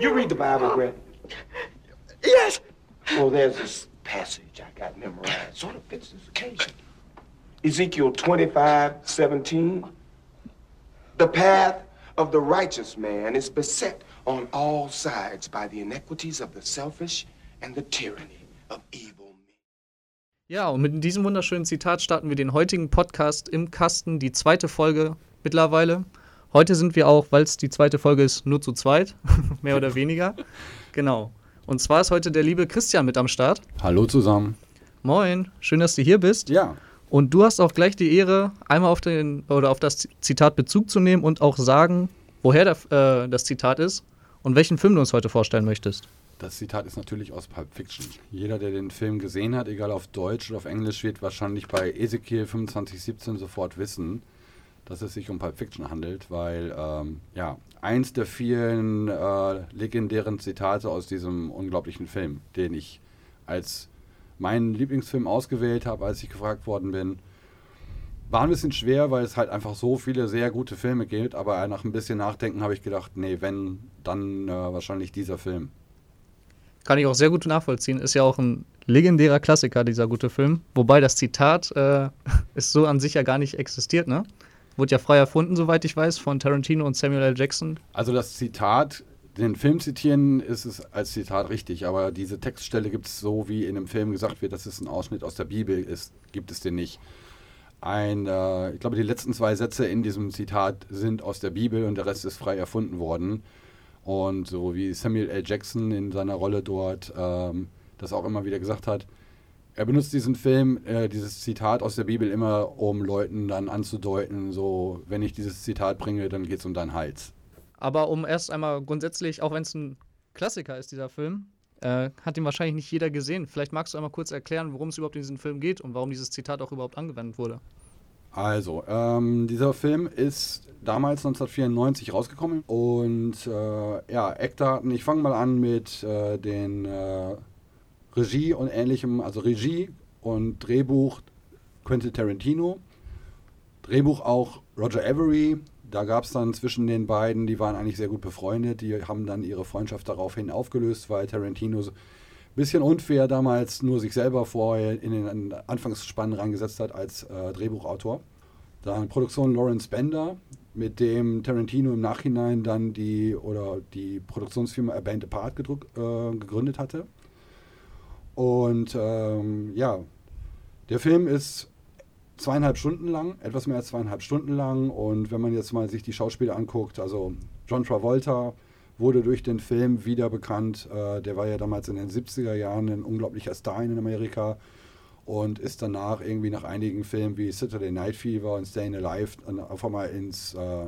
You read the Bible, Grant? Yes. Well, there's this passage I got memorized. Sort of fits this occasion. Ezekiel 25, 17. The path of the righteous man is beset on all sides by the iniquities of the selfish and the tyranny of evil men. Ja, und mit diesem wunderschönen Zitat starten wir den heutigen Podcast im Kasten, die zweite Folge mittlerweile. Heute sind wir auch, weil es die zweite Folge ist, nur zu zweit, mehr oder weniger. Genau. Und zwar ist heute der liebe Christian mit am Start. Hallo zusammen. Moin, schön, dass du hier bist. Ja. Und du hast auch gleich die Ehre, einmal auf, den, oder auf das Zitat Bezug zu nehmen und auch sagen, woher der, äh, das Zitat ist und welchen Film du uns heute vorstellen möchtest. Das Zitat ist natürlich aus Pulp Fiction. Jeder, der den Film gesehen hat, egal auf Deutsch oder auf Englisch, wird wahrscheinlich bei Ezekiel 2517 sofort wissen, dass es sich um Pulp Fiction handelt, weil ähm, ja, eins der vielen äh, legendären Zitate aus diesem unglaublichen Film, den ich als meinen Lieblingsfilm ausgewählt habe, als ich gefragt worden bin. War ein bisschen schwer, weil es halt einfach so viele sehr gute Filme gibt, aber nach ein bisschen Nachdenken habe ich gedacht, nee, wenn, dann äh, wahrscheinlich dieser Film. Kann ich auch sehr gut nachvollziehen. Ist ja auch ein legendärer Klassiker, dieser gute Film. Wobei das Zitat äh, ist so an sich ja gar nicht existiert, ne? Wurde ja frei erfunden, soweit ich weiß, von Tarantino und Samuel L. Jackson. Also das Zitat, den Film zitieren, ist es als Zitat richtig, aber diese Textstelle gibt es so, wie in dem Film gesagt wird, dass es ein Ausschnitt aus der Bibel ist, gibt es den nicht. Ein, äh, ich glaube, die letzten zwei Sätze in diesem Zitat sind aus der Bibel und der Rest ist frei erfunden worden. Und so wie Samuel L. Jackson in seiner Rolle dort ähm, das auch immer wieder gesagt hat, er benutzt diesen Film, äh, dieses Zitat aus der Bibel immer, um Leuten dann anzudeuten, so, wenn ich dieses Zitat bringe, dann geht es um deinen Hals. Aber um erst einmal grundsätzlich, auch wenn es ein Klassiker ist, dieser Film, äh, hat ihn wahrscheinlich nicht jeder gesehen. Vielleicht magst du einmal kurz erklären, worum es überhaupt in diesem Film geht und warum dieses Zitat auch überhaupt angewendet wurde. Also, ähm, dieser Film ist damals 1994 rausgekommen und äh, ja, Eckdaten, ich fange mal an mit äh, den äh, Regie und ähnlichem, also Regie und Drehbuch Quentin Tarantino, Drehbuch auch Roger Avery, da gab es dann zwischen den beiden, die waren eigentlich sehr gut befreundet, die haben dann ihre Freundschaft daraufhin aufgelöst, weil Tarantino ein bisschen unfair damals nur sich selber vorher in den Anfangsspann reingesetzt hat als äh, Drehbuchautor. Dann Produktion Lawrence Bender, mit dem Tarantino im Nachhinein dann die oder die Produktionsfirma A Band Apart gedruck, äh, gegründet hatte. Und ähm, ja, der Film ist zweieinhalb Stunden lang, etwas mehr als zweieinhalb Stunden lang. Und wenn man jetzt mal sich die Schauspieler anguckt, also John Travolta wurde durch den Film wieder bekannt. Äh, der war ja damals in den 70er Jahren ein unglaublicher Star in Amerika und ist danach irgendwie nach einigen Filmen wie Saturday Night Fever und Staying Alive auf einmal ins, äh,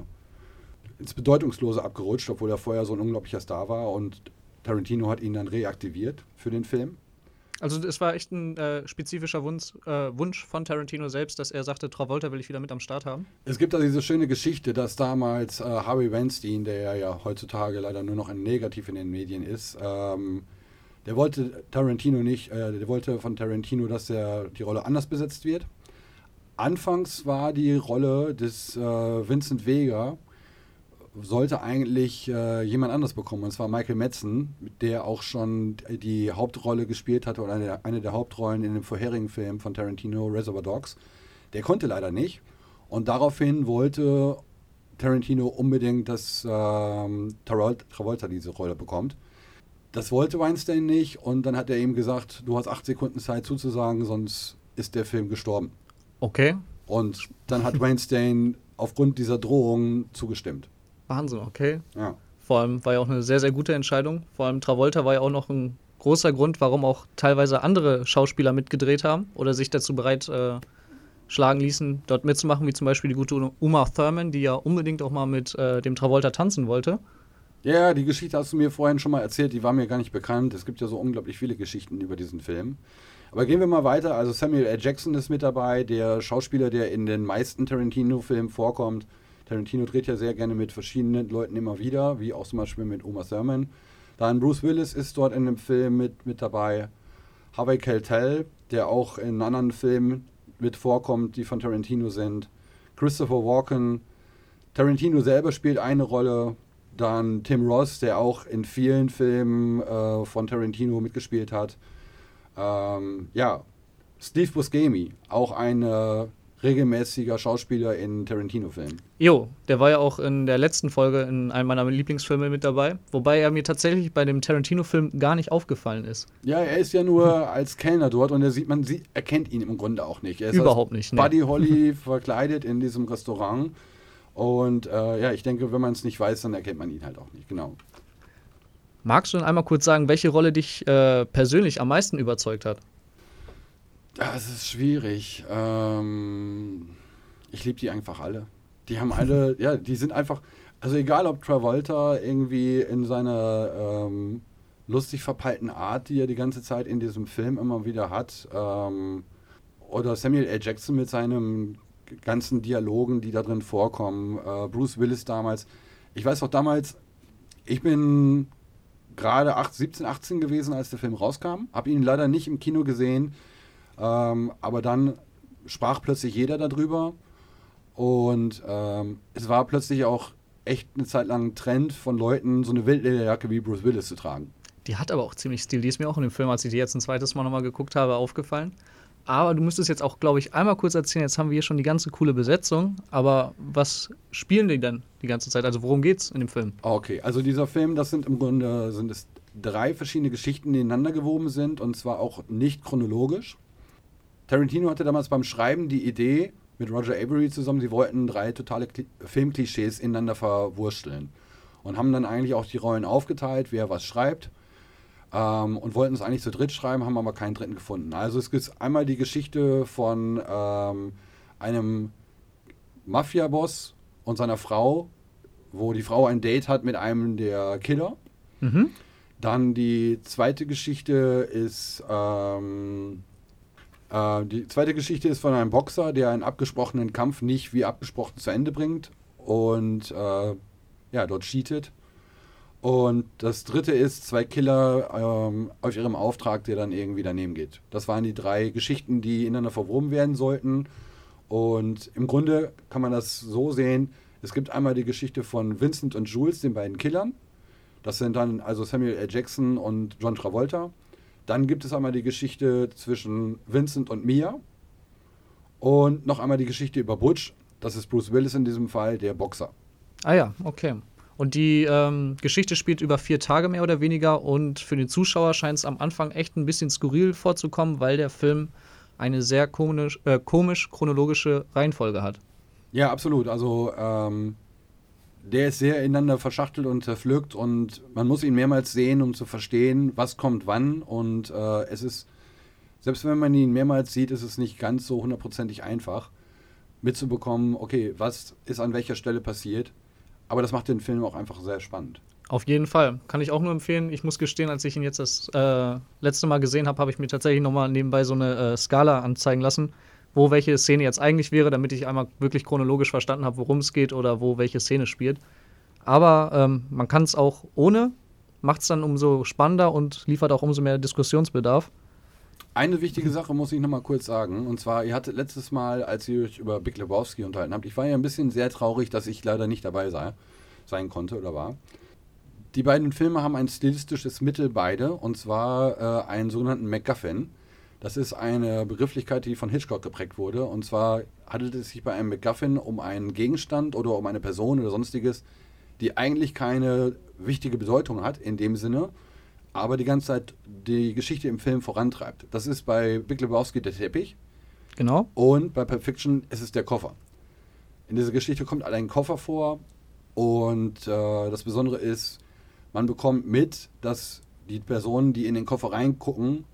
ins Bedeutungslose abgerutscht, obwohl er vorher so ein unglaublicher Star war. Und Tarantino hat ihn dann reaktiviert für den Film. Also es war echt ein äh, spezifischer Wunsch, äh, Wunsch, von Tarantino selbst, dass er sagte, Travolta will ich wieder mit am Start haben. Es gibt da diese schöne Geschichte, dass damals äh, Harvey Weinstein, der ja heutzutage leider nur noch ein Negativ in den Medien ist, ähm, der wollte Tarantino nicht, äh, der wollte von Tarantino, dass der, die Rolle anders besetzt wird. Anfangs war die Rolle des äh, Vincent Vega sollte eigentlich äh, jemand anders bekommen, und zwar Michael Madsen, der auch schon die Hauptrolle gespielt hatte oder eine, eine der Hauptrollen in dem vorherigen Film von Tarantino, Reservoir Dogs. Der konnte leider nicht. Und daraufhin wollte Tarantino unbedingt, dass ähm, Travolta diese Rolle bekommt. Das wollte Weinstein nicht und dann hat er ihm gesagt, du hast acht Sekunden Zeit zuzusagen, sonst ist der Film gestorben. Okay. Und dann hat Weinstein aufgrund dieser Drohung zugestimmt. Wahnsinn, okay. Ja. Vor allem war ja auch eine sehr, sehr gute Entscheidung. Vor allem Travolta war ja auch noch ein großer Grund, warum auch teilweise andere Schauspieler mitgedreht haben oder sich dazu bereit äh, schlagen ließen, dort mitzumachen, wie zum Beispiel die gute Uma Thurman, die ja unbedingt auch mal mit äh, dem Travolta tanzen wollte. Ja, die Geschichte hast du mir vorhin schon mal erzählt, die war mir gar nicht bekannt. Es gibt ja so unglaublich viele Geschichten über diesen Film. Aber gehen wir mal weiter. Also Samuel L. Jackson ist mit dabei, der Schauspieler, der in den meisten Tarantino-Filmen vorkommt. Tarantino dreht ja sehr gerne mit verschiedenen Leuten immer wieder, wie auch zum Beispiel mit Uma Thurman. Dann Bruce Willis ist dort in dem Film mit, mit dabei. Harvey Keitel, der auch in anderen Filmen mit vorkommt, die von Tarantino sind. Christopher Walken. Tarantino selber spielt eine Rolle. Dann Tim Ross, der auch in vielen Filmen äh, von Tarantino mitgespielt hat. Ähm, ja, Steve Buscemi, auch ein äh, regelmäßiger Schauspieler in Tarantino-Filmen. Jo, der war ja auch in der letzten Folge in einem meiner Lieblingsfilme mit dabei, wobei er mir tatsächlich bei dem Tarantino-Film gar nicht aufgefallen ist. Ja, er ist ja nur als Kellner dort und er sieht, man sieht, erkennt ihn im Grunde auch nicht. Er ist Überhaupt nicht, nee. Buddy Holly verkleidet in diesem Restaurant. Und äh, ja, ich denke, wenn man es nicht weiß, dann erkennt man ihn halt auch nicht, genau. Magst du denn einmal kurz sagen, welche Rolle dich äh, persönlich am meisten überzeugt hat? Das ist schwierig. Ähm, ich liebe die einfach alle. Die haben alle, ja, die sind einfach, also egal ob Travolta irgendwie in seiner ähm, lustig verpeilten Art, die er die ganze Zeit in diesem Film immer wieder hat, ähm, oder Samuel L. Jackson mit seinen ganzen Dialogen, die da drin vorkommen, äh, Bruce Willis damals. Ich weiß auch damals, ich bin gerade 8, 17, 18 gewesen, als der Film rauskam, habe ihn leider nicht im Kino gesehen. Ähm, aber dann sprach plötzlich jeder darüber und ähm, es war plötzlich auch echt eine Zeit lang ein Trend von Leuten, so eine Wildlederjacke wie Bruce Willis zu tragen. Die hat aber auch ziemlich Stil. Die ist mir auch in dem Film, als ich die jetzt ein zweites Mal nochmal geguckt habe, aufgefallen. Aber du müsstest jetzt auch, glaube ich, einmal kurz erzählen, jetzt haben wir hier schon die ganze coole Besetzung, aber was spielen die denn die ganze Zeit? Also worum geht's in dem Film? Okay, also dieser Film, das sind im Grunde sind es drei verschiedene Geschichten, die ineinander gewoben sind und zwar auch nicht chronologisch. Tarantino hatte damals beim Schreiben die Idee mit Roger Avery zusammen, sie wollten drei totale Kli Filmklischees ineinander verwursteln und haben dann eigentlich auch die Rollen aufgeteilt, wer was schreibt ähm, und wollten es eigentlich zu dritt schreiben, haben aber keinen dritten gefunden. Also es gibt einmal die Geschichte von ähm, einem Mafia-Boss und seiner Frau, wo die Frau ein Date hat mit einem der Killer. Mhm. Dann die zweite Geschichte ist ähm, äh, die zweite Geschichte ist von einem Boxer, der einen abgesprochenen Kampf nicht wie abgesprochen zu Ende bringt und äh, ja dort cheatet. Und das dritte ist zwei Killer ähm, auf ihrem Auftrag, der dann irgendwie daneben geht. Das waren die drei Geschichten, die ineinander verwoben werden sollten. Und im Grunde kann man das so sehen: Es gibt einmal die Geschichte von Vincent und Jules, den beiden Killern. Das sind dann also Samuel L. Jackson und John Travolta. Dann gibt es einmal die Geschichte zwischen Vincent und Mia. Und noch einmal die Geschichte über Butch. Das ist Bruce Willis in diesem Fall, der Boxer. Ah ja, okay. Und die ähm, Geschichte spielt über vier Tage mehr oder weniger und für den Zuschauer scheint es am Anfang echt ein bisschen skurril vorzukommen, weil der Film eine sehr komisch, äh, komisch chronologische Reihenfolge hat. Ja, absolut. Also ähm, der ist sehr ineinander verschachtelt und zerpflückt und man muss ihn mehrmals sehen, um zu verstehen, was kommt wann. Und äh, es ist, selbst wenn man ihn mehrmals sieht, ist es nicht ganz so hundertprozentig einfach mitzubekommen, okay, was ist an welcher Stelle passiert. Aber das macht den Film auch einfach sehr spannend. Auf jeden Fall. Kann ich auch nur empfehlen. Ich muss gestehen, als ich ihn jetzt das äh, letzte Mal gesehen habe, habe ich mir tatsächlich nochmal nebenbei so eine äh, Skala anzeigen lassen, wo welche Szene jetzt eigentlich wäre, damit ich einmal wirklich chronologisch verstanden habe, worum es geht oder wo welche Szene spielt. Aber ähm, man kann es auch ohne, macht es dann umso spannender und liefert auch umso mehr Diskussionsbedarf. Eine wichtige Sache muss ich noch mal kurz sagen. Und zwar, ihr hattet letztes Mal, als ihr euch über Big Lebowski unterhalten habt, ich war ja ein bisschen sehr traurig, dass ich leider nicht dabei sei, sein konnte oder war. Die beiden Filme haben ein stilistisches Mittel beide, und zwar äh, einen sogenannten MacGuffin. Das ist eine Begrifflichkeit, die von Hitchcock geprägt wurde. Und zwar handelt es sich bei einem MacGuffin um einen Gegenstand oder um eine Person oder sonstiges, die eigentlich keine wichtige Bedeutung hat in dem Sinne, aber die ganze Zeit die Geschichte im Film vorantreibt. Das ist bei Big Lebowski der Teppich Genau. und bei Pulp Fiction ist es der Koffer. In dieser Geschichte kommt ein Koffer vor und äh, das Besondere ist, man bekommt mit, dass die Personen, die in den Koffer reingucken,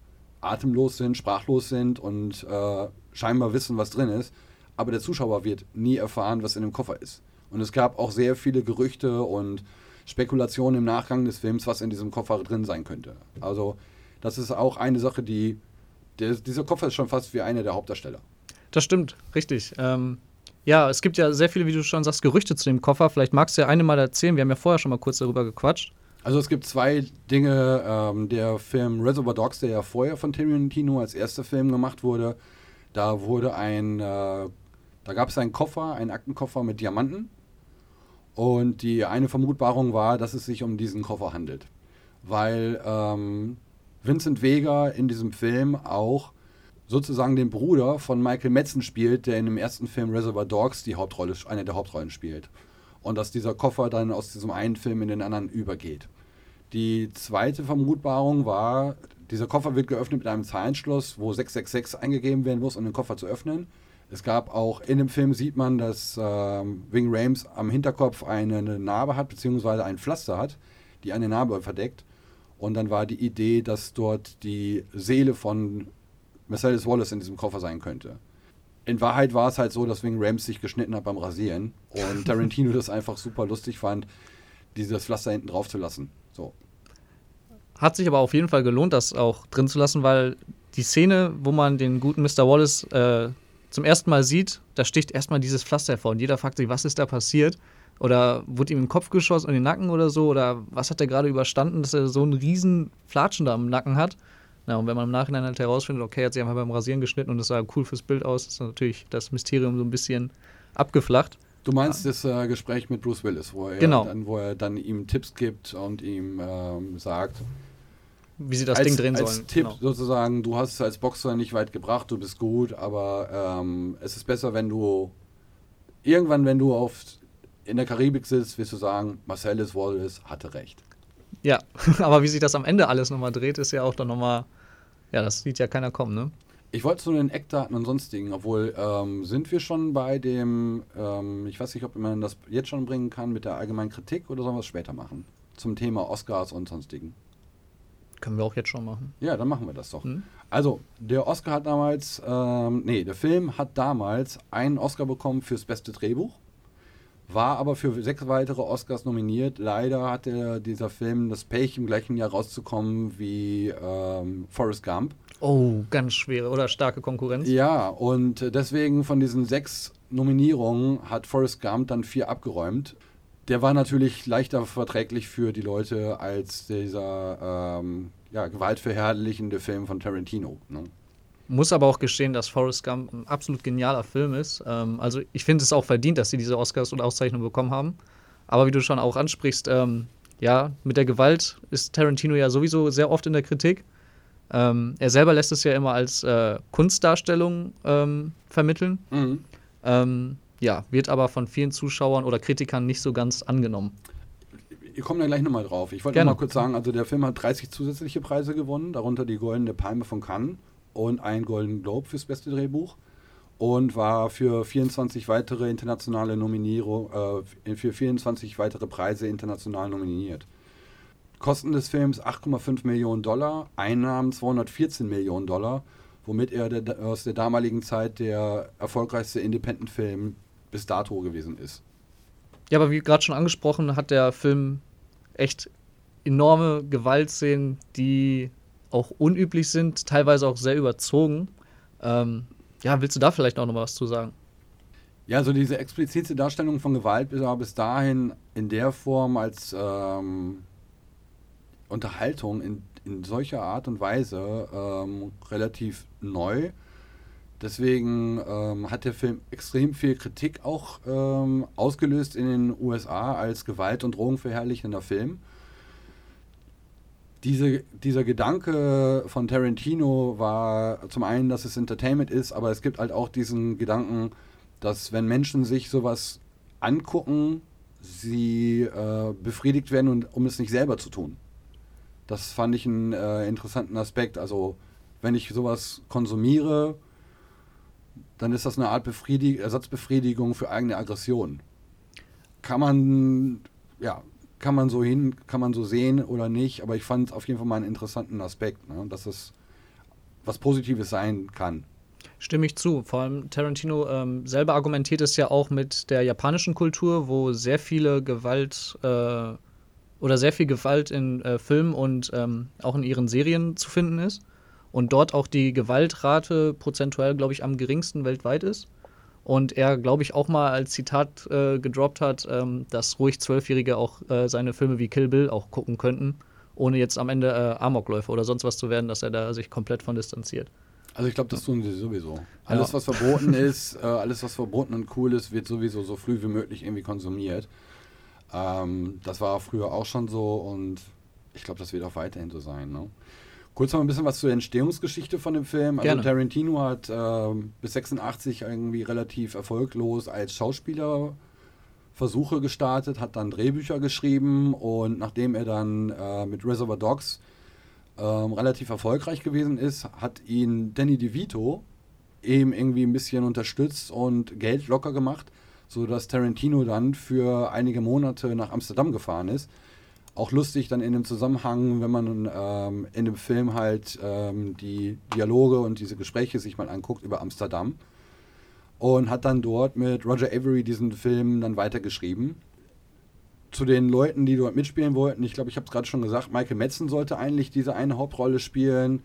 atemlos sind, sprachlos sind und äh, scheinbar wissen, was drin ist. Aber der Zuschauer wird nie erfahren, was in dem Koffer ist. Und es gab auch sehr viele Gerüchte und Spekulationen im Nachgang des Films, was in diesem Koffer drin sein könnte. Also das ist auch eine Sache, die... Der, dieser Koffer ist schon fast wie einer der Hauptdarsteller. Das stimmt, richtig. Ähm, ja, es gibt ja sehr viele, wie du schon sagst, Gerüchte zu dem Koffer. Vielleicht magst du ja eine mal erzählen. Wir haben ja vorher schon mal kurz darüber gequatscht. Also es gibt zwei Dinge. Ähm, der Film Reservoir Dogs, der ja vorher von Tarantino als erster Film gemacht wurde, da wurde ein, äh, da gab es einen Koffer, einen Aktenkoffer mit Diamanten. Und die eine Vermutbarung war, dass es sich um diesen Koffer handelt. Weil ähm, Vincent Vega in diesem Film auch sozusagen den Bruder von Michael Metzen spielt, der in dem ersten Film Reservoir Dogs die Hauptrolle, eine der Hauptrollen spielt. Und dass dieser Koffer dann aus diesem einen Film in den anderen übergeht. Die zweite Vermutbarung war, dieser Koffer wird geöffnet mit einem Zahlenschloss, wo 666 eingegeben werden muss, um den Koffer zu öffnen. Es gab auch, in dem Film sieht man, dass ähm, Wing Rames am Hinterkopf eine, eine Narbe hat, beziehungsweise ein Pflaster hat, die eine Narbe verdeckt. Und dann war die Idee, dass dort die Seele von Marcellus Wallace in diesem Koffer sein könnte. In Wahrheit war es halt so, dass Wing Rams sich geschnitten hat beim Rasieren und Tarantino das einfach super lustig fand, dieses Pflaster hinten drauf zu lassen. So. Hat sich aber auf jeden Fall gelohnt, das auch drin zu lassen, weil die Szene, wo man den guten Mr. Wallace äh, zum ersten Mal sieht, da sticht erstmal dieses Pflaster hervor und jeder fragt sich, was ist da passiert? Oder wurde ihm im Kopf geschossen, in den Nacken oder so? Oder was hat er gerade überstanden, dass er so einen riesen Flatschen da im Nacken hat? Ja, und wenn man im Nachhinein halt herausfindet, okay, er hat sich einfach beim Rasieren geschnitten und das sah cool fürs Bild aus, ist natürlich das Mysterium so ein bisschen abgeflacht. Du meinst das äh, Gespräch mit Bruce Willis, wo er, Genau. dann, wo er dann ihm Tipps gibt und ihm ähm, sagt, Wie sie das als, Ding drehen als sollen. Tipp Genau. sozusagen, du hast es als Boxer nicht weit gebracht, du bist gut, aber ähm, es ist besser, wenn du irgendwann, wenn du auf in der Karibik sitzt, wirst du sagen, Marcellus Wallace hatte recht. Ja, aber wie sich das am Ende alles nochmal dreht, ist ja auch dann nochmal, ja, das sieht ja keiner kommen, ne? Ich wollte zu den Eckdaten und sonstigen, obwohl ähm, sind wir schon bei dem, ähm, ich weiß nicht, ob man das jetzt schon bringen kann mit der allgemeinen Kritik oder sollen wir es später machen? Zum Thema Oscars und sonstigen. Können wir auch jetzt schon machen. Ja, dann machen wir das doch. Mhm. Also, der Oscar hat damals, ähm, nee, der Film hat damals einen Oscar bekommen fürs beste Drehbuch, war aber für sechs weitere Oscars nominiert. Leider hatte dieser Film das Pech, im gleichen Jahr rauszukommen wie ähm, Forrest Gump. Oh, ganz schwere oder starke Konkurrenz. Ja, und deswegen von diesen sechs Nominierungen hat Forrest Gump dann vier abgeräumt. Der war natürlich leichter verträglich für die Leute als dieser ähm, ja, gewaltverherrlichende Film von Tarantino. Ne? Muss aber auch gestehen, dass Forrest Gump ein absolut genialer Film ist. Ähm, also ich finde es auch verdient, dass sie diese Oscars und Auszeichnungen bekommen haben. Aber wie du schon auch ansprichst, ähm, ja, mit der Gewalt ist Tarantino ja sowieso sehr oft in der Kritik. Ähm, er selber lässt es ja immer als äh, Kunstdarstellung ähm, vermitteln. Mhm. Ähm, ja, wird aber von vielen Zuschauern oder Kritikern nicht so ganz angenommen. Wir kommen da gleich nochmal drauf. Ich wollte noch mal kurz sagen, also der Film hat 30 zusätzliche Preise gewonnen, darunter die Goldene Palme von Cannes und einen Golden Globe fürs beste Drehbuch und war für 24 weitere internationale Nominierung, äh, für 24 weitere Preise international nominiert. Kosten des Films 8,5 Millionen Dollar, Einnahmen 214 Millionen Dollar, womit er der, aus der damaligen Zeit der erfolgreichste Independent-Film bis dato gewesen ist. Ja, aber wie gerade schon angesprochen, hat der Film echt enorme Gewaltszenen, die auch unüblich sind, teilweise auch sehr überzogen. Ähm, ja, willst du da vielleicht auch noch was zu sagen? Ja, also diese explizite Darstellung von Gewalt war bis dahin in der Form als ähm, Unterhaltung in, in solcher Art und Weise ähm, relativ neu. Deswegen ähm, hat der Film extrem viel Kritik auch ähm, ausgelöst in den USA als Gewalt- und Drogenverherrlichender Film. Diese, dieser Gedanke von Tarantino war zum einen, dass es Entertainment ist, aber es gibt halt auch diesen Gedanken, dass wenn Menschen sich sowas angucken, sie äh, befriedigt werden, und, um es nicht selber zu tun. Das fand ich einen äh, interessanten Aspekt. Also wenn ich sowas konsumiere, dann ist das eine Art Befriedig Ersatzbefriedigung für eigene Aggression. Kann man, ja, kann man so hin, kann man so sehen oder nicht, aber ich fand es auf jeden Fall mal einen interessanten Aspekt, ne? dass es was Positives sein kann. Stimme ich zu. Vor allem Tarantino ähm, selber argumentiert es ja auch mit der japanischen Kultur, wo sehr viele Gewalt äh, oder sehr viel Gewalt in äh, Filmen und ähm, auch in ihren Serien zu finden ist. Und dort auch die Gewaltrate prozentuell, glaube ich, am geringsten weltweit ist. Und er, glaube ich, auch mal als Zitat äh, gedroppt hat, ähm, dass ruhig Zwölfjährige auch äh, seine Filme wie Kill Bill auch gucken könnten, ohne jetzt am Ende äh, Amokläufer oder sonst was zu werden, dass er da sich komplett von distanziert. Also ich glaube, das tun sie sowieso. Alles, was verboten ist, äh, alles, was verboten und cool ist, wird sowieso so früh wie möglich irgendwie konsumiert. Ähm, das war früher auch schon so und ich glaube, das wird auch weiterhin so sein. Ne? Kurz noch ein bisschen was zur Entstehungsgeschichte von dem Film. Also Gerne. Tarantino hat ähm, bis 86 irgendwie relativ erfolglos als Schauspieler Versuche gestartet, hat dann Drehbücher geschrieben und nachdem er dann äh, mit Reservoir Dogs ähm, relativ erfolgreich gewesen ist, hat ihn Danny DeVito eben irgendwie ein bisschen unterstützt und Geld locker gemacht, sodass Tarantino dann für einige Monate nach Amsterdam gefahren ist. Auch lustig dann in dem Zusammenhang, wenn man ähm, in dem Film halt ähm, die Dialoge und diese Gespräche sich mal anguckt über Amsterdam und hat dann dort mit Roger Avery diesen Film dann weitergeschrieben. Zu den Leuten, die dort mitspielen wollten, ich glaube, ich habe es gerade schon gesagt, Michael Metzen sollte eigentlich diese eine Hauptrolle spielen.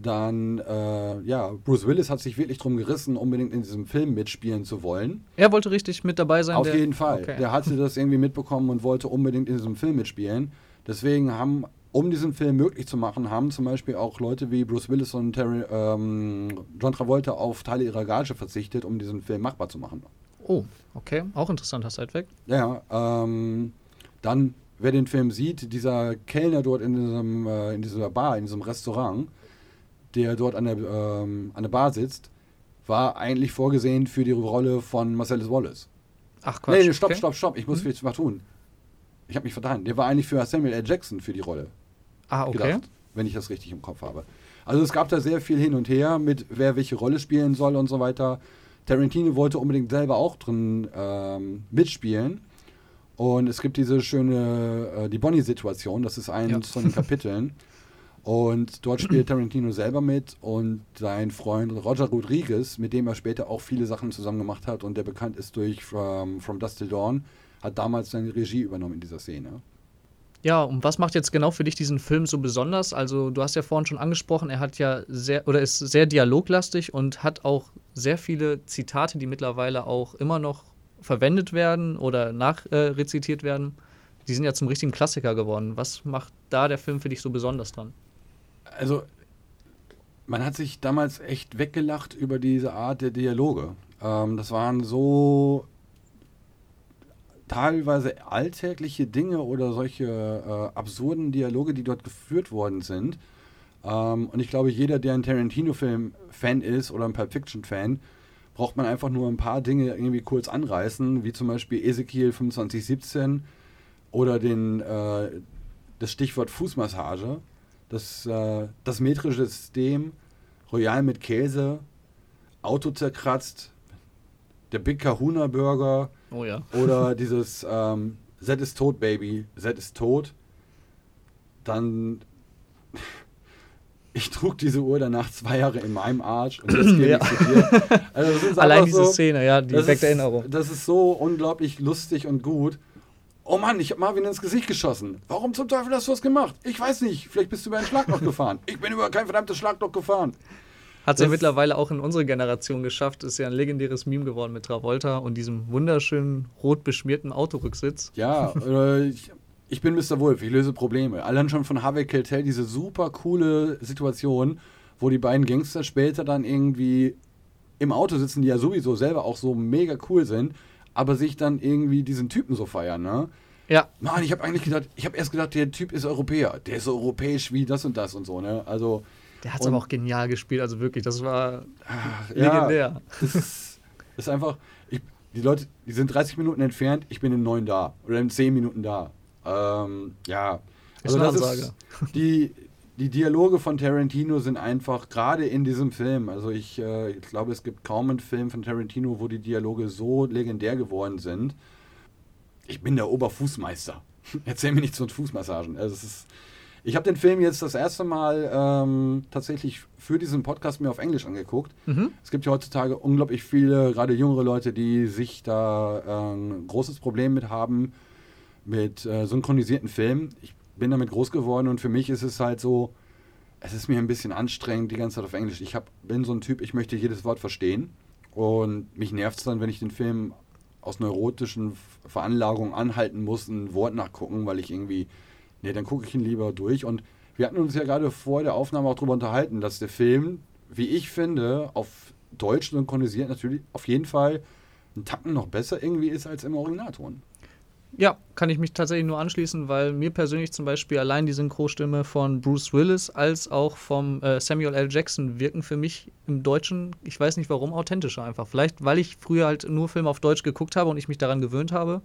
Dann, äh, ja, Bruce Willis hat sich wirklich drum gerissen, unbedingt in diesem Film mitspielen zu wollen. Er wollte richtig mit dabei sein. Auf jeden Fall. Okay. Der hatte das irgendwie mitbekommen und wollte unbedingt in diesem Film mitspielen. Deswegen haben, um diesen Film möglich zu machen, haben zum Beispiel auch Leute wie Bruce Willis und Terry, ähm, John Travolta auf Teile ihrer Gage verzichtet, um diesen Film machbar zu machen. Oh, okay. Auch interessanter Sidefact. Ja, ähm, dann, wer den Film sieht, dieser Kellner dort in, diesem, äh, in dieser Bar, in diesem Restaurant, der dort an der, ähm, an der Bar sitzt, war eigentlich vorgesehen für die Rolle von Marcellus Wallace. Ach Quatsch. Nee, stopp, okay. stopp, stopp, ich muss Mhm. jetzt mal tun. Ich habe mich vertan. Der war eigentlich für Samuel L. Jackson für die Rolle Ah, okay. gedacht, wenn ich das richtig im Kopf habe. Also es gab da sehr viel hin und her mit wer welche Rolle spielen soll und so weiter. Tarantino wollte unbedingt selber auch drin ähm, mitspielen. Und es gibt diese schöne, äh, die Bonnie-Situation, das ist eins Ja. von den Kapiteln. Und dort spielt Tarantino selber mit und sein Freund Roger Rodriguez, mit dem er später auch viele Sachen zusammen gemacht hat und der bekannt ist durch From, From Dust Till Dawn, hat damals seine Regie übernommen in dieser Szene. Ja, und was macht jetzt genau für dich diesen Film so besonders? Also, du hast ja vorhin schon angesprochen, er hat ja sehr oder ist sehr dialoglastig und hat auch sehr viele Zitate, die mittlerweile auch immer noch verwendet werden oder nachrezitiert äh, werden. Die sind ja zum richtigen Klassiker geworden. Was macht da der Film für dich so besonders dran? Also, man hat sich damals echt weggelacht über diese Art der Dialoge. Ähm, das waren so teilweise alltägliche Dinge oder solche äh, absurden Dialoge, die dort geführt worden sind. Ähm, und ich glaube, jeder, der ein Tarantino-Film-Fan ist oder ein Pulp Fiction-Fan, braucht man einfach nur ein paar Dinge irgendwie kurz anreißen, wie zum Beispiel Ezekiel 2517 oder den, äh, das Stichwort Fußmassage, das, äh, das metrische System, Royal mit Käse, Auto zerkratzt, der Big Kahuna Burger Oh ja. oder dieses ähm, Z ist tot, Baby, Z ist tot. Dann ich trug diese Uhr danach zwei Jahre in meinem Arsch und jetzt Ja. ich sie dir. Also Allein diese so, Szene, ja, die weckt Erinnerung. Das ist so unglaublich lustig und gut. Oh Mann, ich habe Marvin ins Gesicht geschossen. Warum zum Teufel hast du das gemacht? Ich weiß nicht. Vielleicht bist du über ein Schlagloch gefahren. Ich bin über kein verdammtes Schlagloch gefahren. Hat es ja mittlerweile auch in unsere Generation geschafft. Ist ja ein legendäres Meme geworden mit Travolta und diesem wunderschönen rot beschmierten Autorücksitz. Ja, oder ich, ich bin Mr. Wolf, ich löse Probleme. Allein schon von Harvey Keitel diese super coole Situation, wo die beiden Gangster später dann irgendwie im Auto sitzen, die ja sowieso selber auch so mega cool sind, aber sich dann irgendwie diesen Typen so feiern, ne? Ja, Mann, ich habe eigentlich gedacht, ich habe erst gedacht, der Typ ist Europäer. Der ist so europäisch wie das und das und so, ne? Also, der hat es aber auch genial gespielt. Also wirklich, das war ach, legendär. das ist, das ist einfach, ich, die Leute, die sind 30 Minuten entfernt, ich bin in 9 da oder in 10 Minuten da. Ähm, ja, Ist eine Ansage. die, die Dialoge von Tarantino sind einfach, gerade in diesem Film, also ich, äh, ich glaube, es gibt kaum einen Film von Tarantino, wo die Dialoge so legendär geworden sind. Ich bin der Oberfußmeister. Erzähl mir nichts von Fußmassagen. Also ist, ich habe den Film jetzt das erste Mal ähm, tatsächlich für diesen Podcast mir auf Englisch angeguckt. Mhm. Es gibt ja heutzutage unglaublich viele, gerade jüngere Leute, die sich da äh, ein großes Problem mit haben, mit äh, synchronisierten Filmen. Ich bin damit groß geworden und für mich ist es halt so, es ist mir ein bisschen anstrengend, die ganze Zeit auf Englisch. Ich hab, bin so ein Typ, ich möchte jedes Wort verstehen. Und mich nervt es dann, wenn ich den Film aus neurotischen Veranlagungen anhalten muss, ein Wort nachgucken, weil ich irgendwie, nee, dann gucke ich ihn lieber durch. Und wir hatten uns ja gerade vor der Aufnahme auch darüber unterhalten, dass der Film, wie ich finde, auf Deutsch synchronisiert natürlich auf jeden Fall einen Tacken noch besser irgendwie ist als im Originalton. Ja, kann ich mich tatsächlich nur anschließen, weil mir persönlich zum Beispiel allein die Synchrostimme von Bruce Willis als auch vom äh, Samuel L. Jackson wirken für mich im Deutschen, ich weiß nicht warum, authentischer einfach. Vielleicht, weil ich früher halt nur Filme auf Deutsch geguckt habe und ich mich daran gewöhnt habe.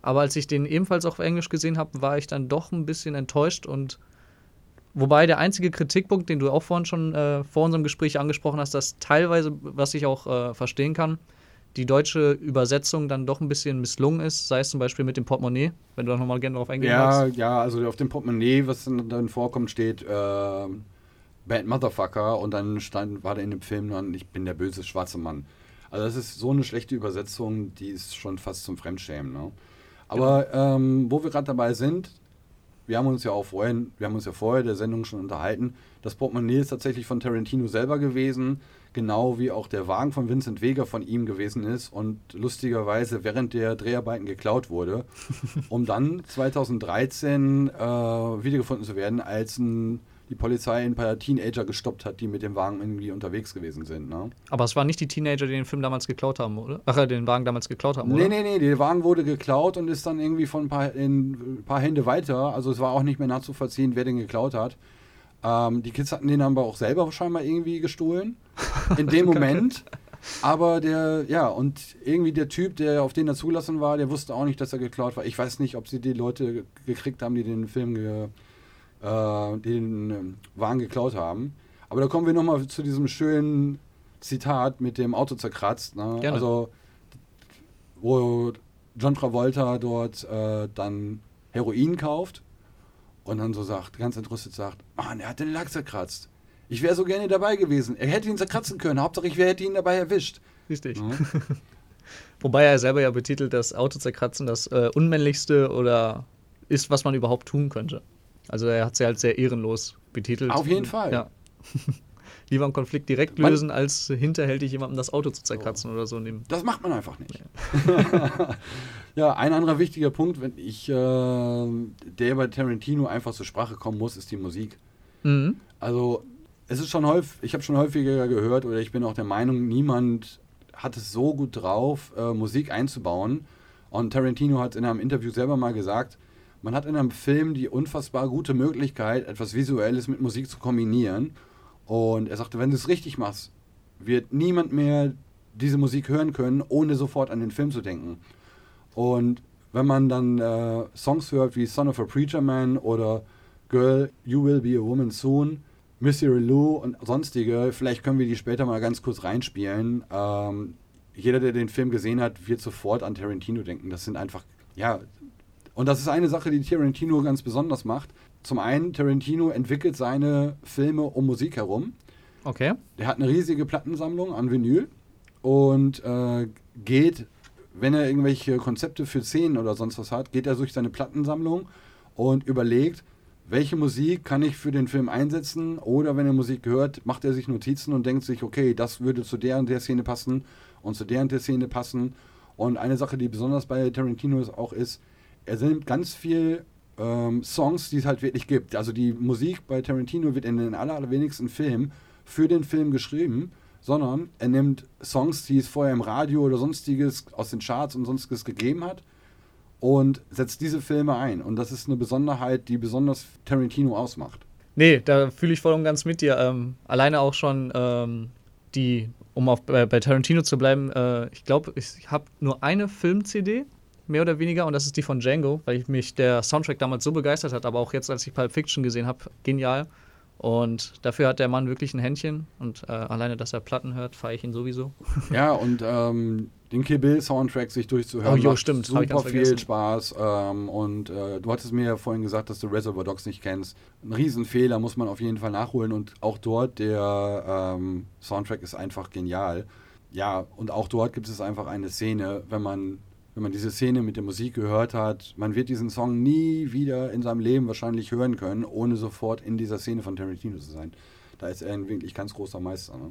Aber als ich den ebenfalls auf Englisch gesehen habe, war ich dann doch ein bisschen enttäuscht und Wobei der einzige Kritikpunkt, den du auch vorhin schon äh, vor unserem Gespräch angesprochen hast, dass teilweise, was ich auch äh, verstehen kann, die deutsche Übersetzung dann doch ein bisschen misslungen ist, sei es zum Beispiel mit dem Portemonnaie, wenn du da nochmal gerne darauf eingehen ja, magst. Ja, also auf dem Portemonnaie, was dann vorkommt, steht äh, Bad Motherfucker und dann stand, war da in dem Film dann, ich bin der böse schwarze Mann. Also das ist so eine schlechte Übersetzung, die ist schon fast zum Fremdschämen. Ne? Aber ja. ähm, wo wir gerade dabei sind, wir haben uns ja auch vorhin, wir haben uns ja vorher der Sendung schon unterhalten. Das Portemonnaie ist tatsächlich von Tarantino selber gewesen, genau wie auch der Wagen von Vincent Vega von ihm gewesen ist und lustigerweise während der Dreharbeiten geklaut wurde, um dann 2013 äh, wiedergefunden zu werden, als ein die Polizei ein paar Teenager gestoppt hat, die mit dem Wagen irgendwie unterwegs gewesen sind. Ne? Aber es waren nicht die Teenager, die den Film damals geklaut haben, oder? Ach, äh, den Wagen damals geklaut haben, oder? Nee, nee, nee, der Wagen wurde geklaut und ist dann irgendwie von ein paar, in, ein paar Hände weiter. Also es war auch nicht mehr nachzuvollziehen, wer den geklaut hat. Ähm, die Kids hatten den aber auch selber scheinbar irgendwie gestohlen. In dem Moment. Aber der, ja, und irgendwie der Typ, der auf den er zugelassen war, der wusste auch nicht, dass er geklaut war. Ich weiß nicht, ob sie die Leute gekriegt haben, die den Film ge äh, den äh, Wagen geklaut haben. Aber da kommen wir nochmal zu diesem schönen Zitat mit dem Auto zerkratzt. Ne? Also, wo John Travolta dort äh, dann Heroin kauft und dann so sagt, ganz entrüstet sagt, Mann, er hat den Lack zerkratzt. Ich wäre so gerne dabei gewesen. Er hätte ihn zerkratzen können. Hauptsache, ich hätte ihn dabei erwischt. Richtig. Ja. Wobei er selber ja betitelt, das Auto zerkratzen das äh, unmännlichste oder ist, was man überhaupt tun könnte. Also er hat sie halt sehr ehrenlos betitelt. Auf jeden Fall. Ja. Lieber einen Konflikt direkt lösen, man, als hinterhältig jemandem das Auto zu zerkratzen oh. oder so nehmen. Das macht man einfach nicht. Ja, ja ein anderer wichtiger Punkt, wenn ich, äh, der bei Tarantino einfach zur Sprache kommen muss, ist die Musik. Mhm. Also es ist schon häufig, ich habe schon häufiger gehört oder ich bin auch der Meinung, niemand hat es so gut drauf, äh, Musik einzubauen. Und Tarantino hat in einem Interview selber mal gesagt, man hat in einem Film die unfassbar gute Möglichkeit, etwas Visuelles mit Musik zu kombinieren. Und er sagte, wenn du es richtig machst, wird niemand mehr diese Musik hören können, ohne sofort an den Film zu denken. Und wenn man dann äh, Songs hört wie Son of a Preacher Man oder Girl, You Will Be a Woman Soon, Mystery Lou und sonstige, vielleicht können wir die später mal ganz kurz reinspielen. Ähm, jeder, der den Film gesehen hat, wird sofort an Tarantino denken. Das sind einfach, ja, und das ist eine Sache, die Tarantino ganz besonders macht. Zum einen, Tarantino entwickelt seine Filme um Musik herum. Okay. Der hat eine riesige Plattensammlung an Vinyl und äh, geht, wenn er irgendwelche Konzepte für Szenen oder sonst was hat, geht er durch seine Plattensammlung und überlegt, welche Musik kann ich für den Film einsetzen oder wenn er Musik hört, macht er sich Notizen und denkt sich, okay, das würde zu der und der Szene passen und zu der und der Szene passen. Und eine Sache, die besonders bei Tarantino auch ist, er nimmt ganz viel ähm, Songs, die es halt wirklich gibt. Also die Musik bei Tarantino wird in den allerwenigsten Filmen für den Film geschrieben, sondern er nimmt Songs, die es vorher im Radio oder sonstiges aus den Charts und sonstiges gegeben hat und setzt diese Filme ein. Und das ist eine Besonderheit, die besonders Tarantino ausmacht. Nee, da fühle ich voll und ganz mit dir. Ähm, alleine auch schon ähm, die, um auf, bei, bei Tarantino zu bleiben, äh, ich glaube, ich habe nur eine Film-CD mehr oder weniger, und das ist die von Django, weil ich mich der Soundtrack damals so begeistert hat, aber auch jetzt, als ich Pulp Fiction gesehen habe, genial. Und dafür hat der Mann wirklich ein Händchen und äh, alleine, dass er Platten hört, fahre ich ihn sowieso. Ja, und ähm, den Kill Bill Soundtrack sich durchzuhören, oh, jo, stimmt, super viel Spaß. Ähm, und äh, du hattest mir ja vorhin gesagt, dass du Reservoir Dogs nicht kennst. Ein Riesenfehler, muss man auf jeden Fall nachholen. Und auch dort, der ähm, Soundtrack ist einfach genial. Ja, und auch dort gibt es einfach eine Szene, wenn man wenn man diese Szene mit der Musik gehört hat, man wird diesen Song nie wieder in seinem Leben wahrscheinlich hören können, ohne sofort in dieser Szene von Tarantino zu sein. Da ist er ein wirklich ganz großer Meister. Ne?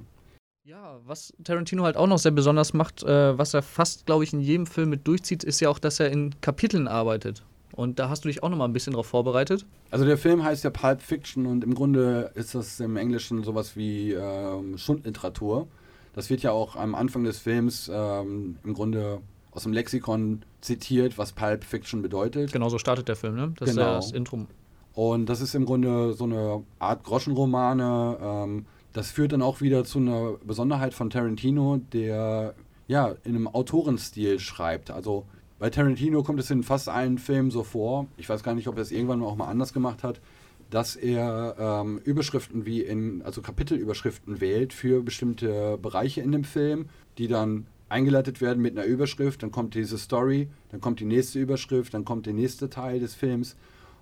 Ja, was Tarantino halt auch noch sehr besonders macht, äh, was er fast, glaube ich, in jedem Film mit durchzieht, ist ja auch, dass er in Kapiteln arbeitet. Und da hast du dich auch noch mal ein bisschen drauf vorbereitet. Also der Film heißt ja Pulp Fiction und im Grunde ist das im Englischen sowas wie ähm, Schundliteratur. Das wird ja auch am Anfang des Films ähm, im Grunde aus dem Lexikon zitiert, was Pulp Fiction bedeutet. Genau so startet der Film, ne? Das ist Genau. das Intro. Und das ist im Grunde so eine Art Groschenromane. Ähm, das führt dann auch wieder zu einer Besonderheit von Tarantino, der ja in einem Autorenstil schreibt. Also bei Tarantino kommt es in fast allen Filmen so vor. Ich weiß gar nicht, ob er es irgendwann auch mal anders gemacht hat, dass er ähm, Überschriften wie in, also Kapitelüberschriften wählt für bestimmte Bereiche in dem Film, die dann eingeleitet werden mit einer Überschrift, dann kommt diese Story, dann kommt die nächste Überschrift, dann kommt der nächste Teil des Films.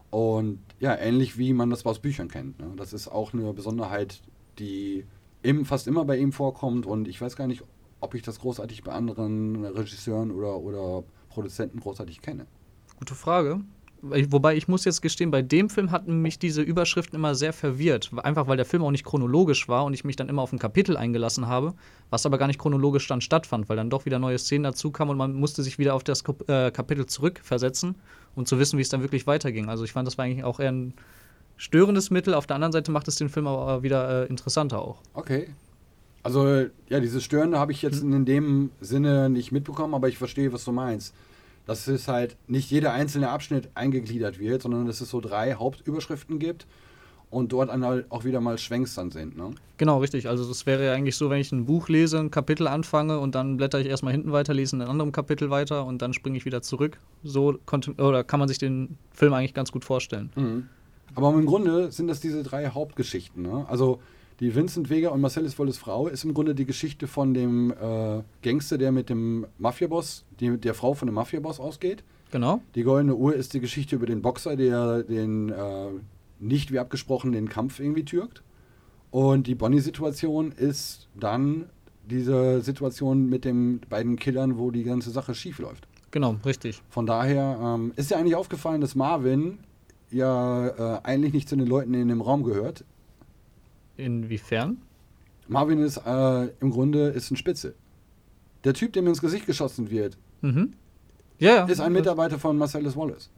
Und ja, ähnlich wie man das aus Büchern kennt. Ne? Das ist auch eine Besonderheit, die im, fast immer bei ihm vorkommt. Und ich weiß gar nicht, ob ich das großartig bei anderen Regisseuren oder, oder Produzenten großartig kenne. Gute Frage. Wobei ich muss jetzt gestehen, bei dem Film hatten mich diese Überschriften immer sehr verwirrt. Einfach weil der Film auch nicht chronologisch war und ich mich dann immer auf ein Kapitel eingelassen habe, was aber gar nicht chronologisch dann stattfand, weil dann doch wieder neue Szenen dazu kamen und man musste sich wieder auf das äh, Kapitel zurückversetzen, um zu wissen, wie es dann wirklich weiterging. Also ich fand, das war eigentlich auch eher ein störendes Mittel. Auf der anderen Seite macht es den Film aber wieder äh, interessanter auch. Okay. Also, ja, dieses Störende habe ich jetzt in dem Sinne nicht mitbekommen, aber ich verstehe, was du meinst. Dass es halt nicht jeder einzelne Abschnitt eingegliedert wird, sondern dass es so drei Hauptüberschriften gibt und dort dann halt auch wieder mal Schwenks dann sind. Ne? Genau, richtig. Also das wäre ja eigentlich so, wenn ich ein Buch lese, ein Kapitel anfange und dann blätter ich erstmal hinten weiter, lese in einem anderen Kapitel weiter und dann springe ich wieder zurück. So konnte, oder kann man sich den Film eigentlich ganz gut vorstellen. Aber im Grunde sind das diese drei Hauptgeschichten. Ne? Also die Vincent Vega und Marcellus Volles Frau ist im Grunde die Geschichte von dem äh, Gangster, der mit dem Mafiaboss, die, der Frau von dem Mafiaboss ausgeht. Genau. Die Goldene Uhr ist die Geschichte über den Boxer, der den äh, nicht wie abgesprochen den Kampf irgendwie türkt. Und die Bonnie-Situation ist dann diese Situation mit den beiden Killern, wo die ganze Sache schief läuft. Genau, richtig. Von daher ähm, ist ja eigentlich aufgefallen, dass Marvin ja äh, eigentlich nicht zu den Leuten in dem Raum gehört. Inwiefern? Marvin ist äh, im Grunde ist ein Spitze. Der Typ, dem ins Gesicht geschossen wird, Mhm. Ja, ja. ist ein Mitarbeiter von Marcellus Wallace.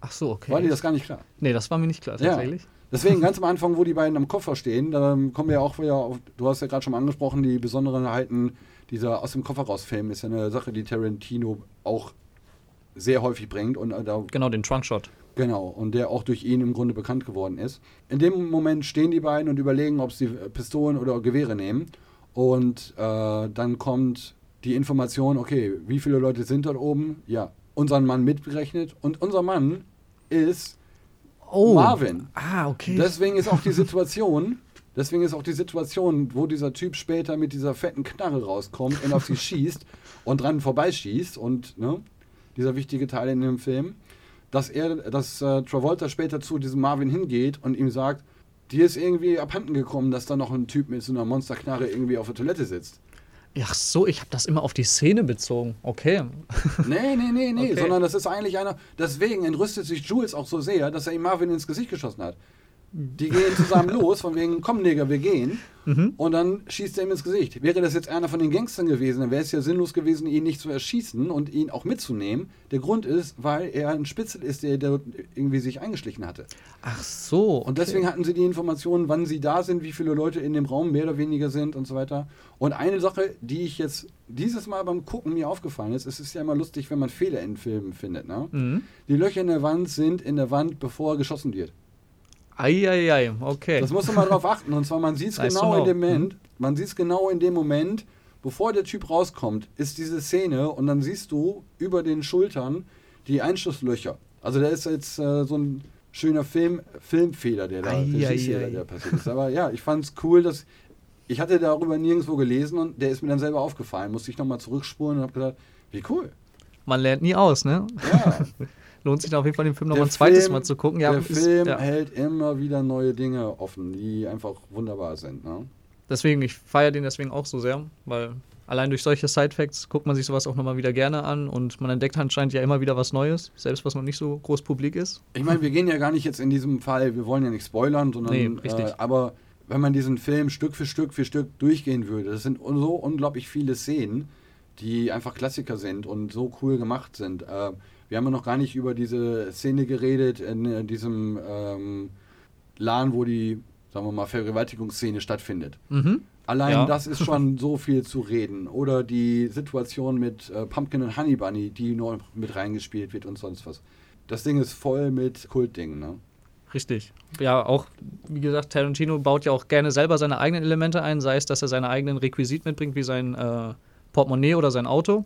Ach so, okay. War dir das gar nicht klar? nee, das war mir nicht klar, Ja. tatsächlich. Deswegen ganz am Anfang, wo die beiden am Koffer stehen, da kommen wir auch wieder auf, du hast ja gerade schon mal angesprochen, die Besonderheiten dieser aus dem Koffer raus Film ist ja eine Sache, die Tarantino auch sehr häufig bringt und äh, da Genau, den Trunkshot. Genau, und der auch durch ihn im Grunde bekannt geworden ist. In dem Moment stehen die beiden und überlegen, ob sie äh, Pistolen oder Gewehre nehmen. Und äh, dann kommt die Information, okay, wie viele Leute sind dort oben? Ja, unseren Mann mitberechnet. Und unser Mann ist Oh. Marvin. Ah, okay. Deswegen ist auch die Situation, deswegen ist auch die Situation, wo dieser Typ später mit dieser fetten Knarre rauskommt und auf sie schießt und dran vorbeischießt und ne, dieser wichtige Teil in dem Film, dass er, dass äh, Travolta später zu diesem Marvin hingeht und ihm sagt, dir ist irgendwie abhanden gekommen, dass da noch ein Typ mit so einer Monsterknarre irgendwie auf der Toilette sitzt. Ach so, ich habe das immer auf die Szene bezogen. Okay. Nee, nee, nee, nee, Okay. sondern das ist eigentlich einer. Deswegen entrüstet sich Jules auch so sehr, dass er ihm Marvin ins Gesicht geschossen hat. Die gehen zusammen los, von wegen, komm, Nigger, wir gehen. Und dann schießt er ihm ins Gesicht. Wäre das jetzt einer von den Gangstern gewesen, dann wäre es ja sinnlos gewesen, ihn nicht zu erschießen und ihn auch mitzunehmen. Der Grund ist, weil er ein Spitzel ist, der, der irgendwie sich eingeschlichen hatte. Ach so. Und deswegen hatten sie die Informationen, wann sie da sind, wie viele Leute in dem Raum mehr oder weniger sind und so weiter. Und eine Sache, die ich jetzt dieses Mal beim Gucken mir aufgefallen ist, es ist ja immer lustig, wenn man Fehler in Filmen findet. Ne? Mhm. Die Löcher in der Wand sind in der Wand, bevor geschossen wird. Eieiei, okay. Das muss man mal drauf achten. Und zwar, man sieht es genau in dem Moment, man sieht es genau in dem Moment, bevor der Typ rauskommt, ist diese Szene und dann siehst du über den Schultern die Einschusslöcher. Also da ist jetzt äh, so ein schöner Film, Filmfehler, der da, der passiert ist. Aber ja, ich fand es cool, dass ich hatte darüber nirgendwo gelesen und der ist mir dann selber aufgefallen. Musste ich nochmal zurückspulen und habe gesagt, wie cool. Man lernt nie aus, ne? Ja. Lohnt sich da auf jeden Fall, den Film noch Der mal ein zweites Film- Mal zu gucken. Ja, der ist- Film ja. hält immer wieder neue Dinge offen, die einfach wunderbar sind. Ne? Deswegen, ich feiere den deswegen auch so sehr, weil allein durch solche Side-Facts guckt man sich sowas auch nochmal wieder gerne an und man entdeckt anscheinend ja immer wieder was Neues, selbst was noch nicht so groß publik ist. Ich meine, wir gehen ja gar nicht jetzt in diesem Fall, wir wollen ja nicht spoilern, sondern Nee, richtig. Äh, aber wenn man diesen Film Stück für Stück für Stück durchgehen würde, das sind so unglaublich viele Szenen, die einfach Klassiker sind und so cool gemacht sind. Äh, wir haben ja noch gar nicht über diese Szene geredet in äh, diesem ähm, Laden, wo die, sagen wir mal, Vergewaltigungsszene stattfindet. Mhm. Allein Ja. das ist schon so viel zu reden. Oder die Situation mit äh, Pumpkin und Honey Bunny, die noch mit reingespielt wird und sonst was. Das Ding ist voll mit Kultdingen, ne? Richtig. Ja, auch, wie gesagt, Tarantino baut ja auch gerne selber seine eigenen Elemente ein, sei es, dass er seine eigenen Requisit mitbringt, wie sein äh, Portemonnaie oder sein Auto.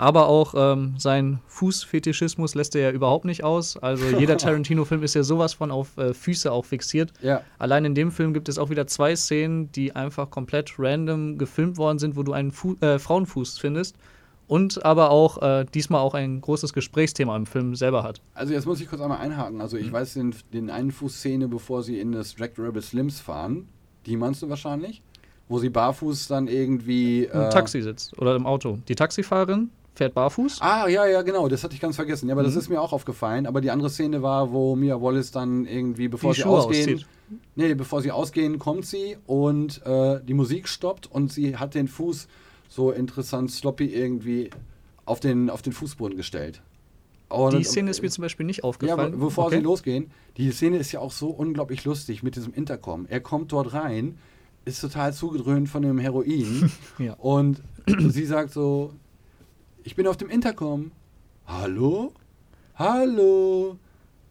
Aber auch ähm, sein Fußfetischismus lässt er ja überhaupt nicht aus. Also jeder Tarantino-Film ist ja sowas von auf äh, Füße auch fixiert. Ja. Allein in dem Film gibt es auch wieder zwei Szenen, die einfach komplett random gefilmt worden sind, wo du einen Fu äh, Frauenfuß findest. Und aber auch äh, diesmal auch ein großes Gesprächsthema im Film selber hat. Also jetzt muss ich kurz einmal einhaken. Also ich weiß den, den einen Fußszene, bevor sie in das Jack the Rabbit Slims fahren. Die meinst du wahrscheinlich? Wo sie barfuß dann irgendwie... Im äh, Taxi sitzt oder im Auto. Die Taxifahrerin fährt barfuß. Ah, ja, ja, genau, das hatte ich ganz vergessen. Ja, aber das Mhm. ist mir auch aufgefallen. Aber die andere Szene war, wo Mia Wallace dann irgendwie, bevor Die sie Schuhe ausgehen. auszieht. Nee, bevor sie ausgehen, kommt sie und äh, die Musik stoppt und sie hat den Fuß so interessant sloppy irgendwie auf den, auf den Fußboden gestellt. Und- Die Szene ist mir zum Beispiel nicht ja, aufgefallen. be- bevor Okay. sie losgehen, die Szene ist ja auch so unglaublich lustig mit diesem Intercom. Er kommt dort rein, ist total zugedröhnt von dem Heroin Ja. und sie sagt so, ich bin auf dem Intercom. Hallo? Hallo?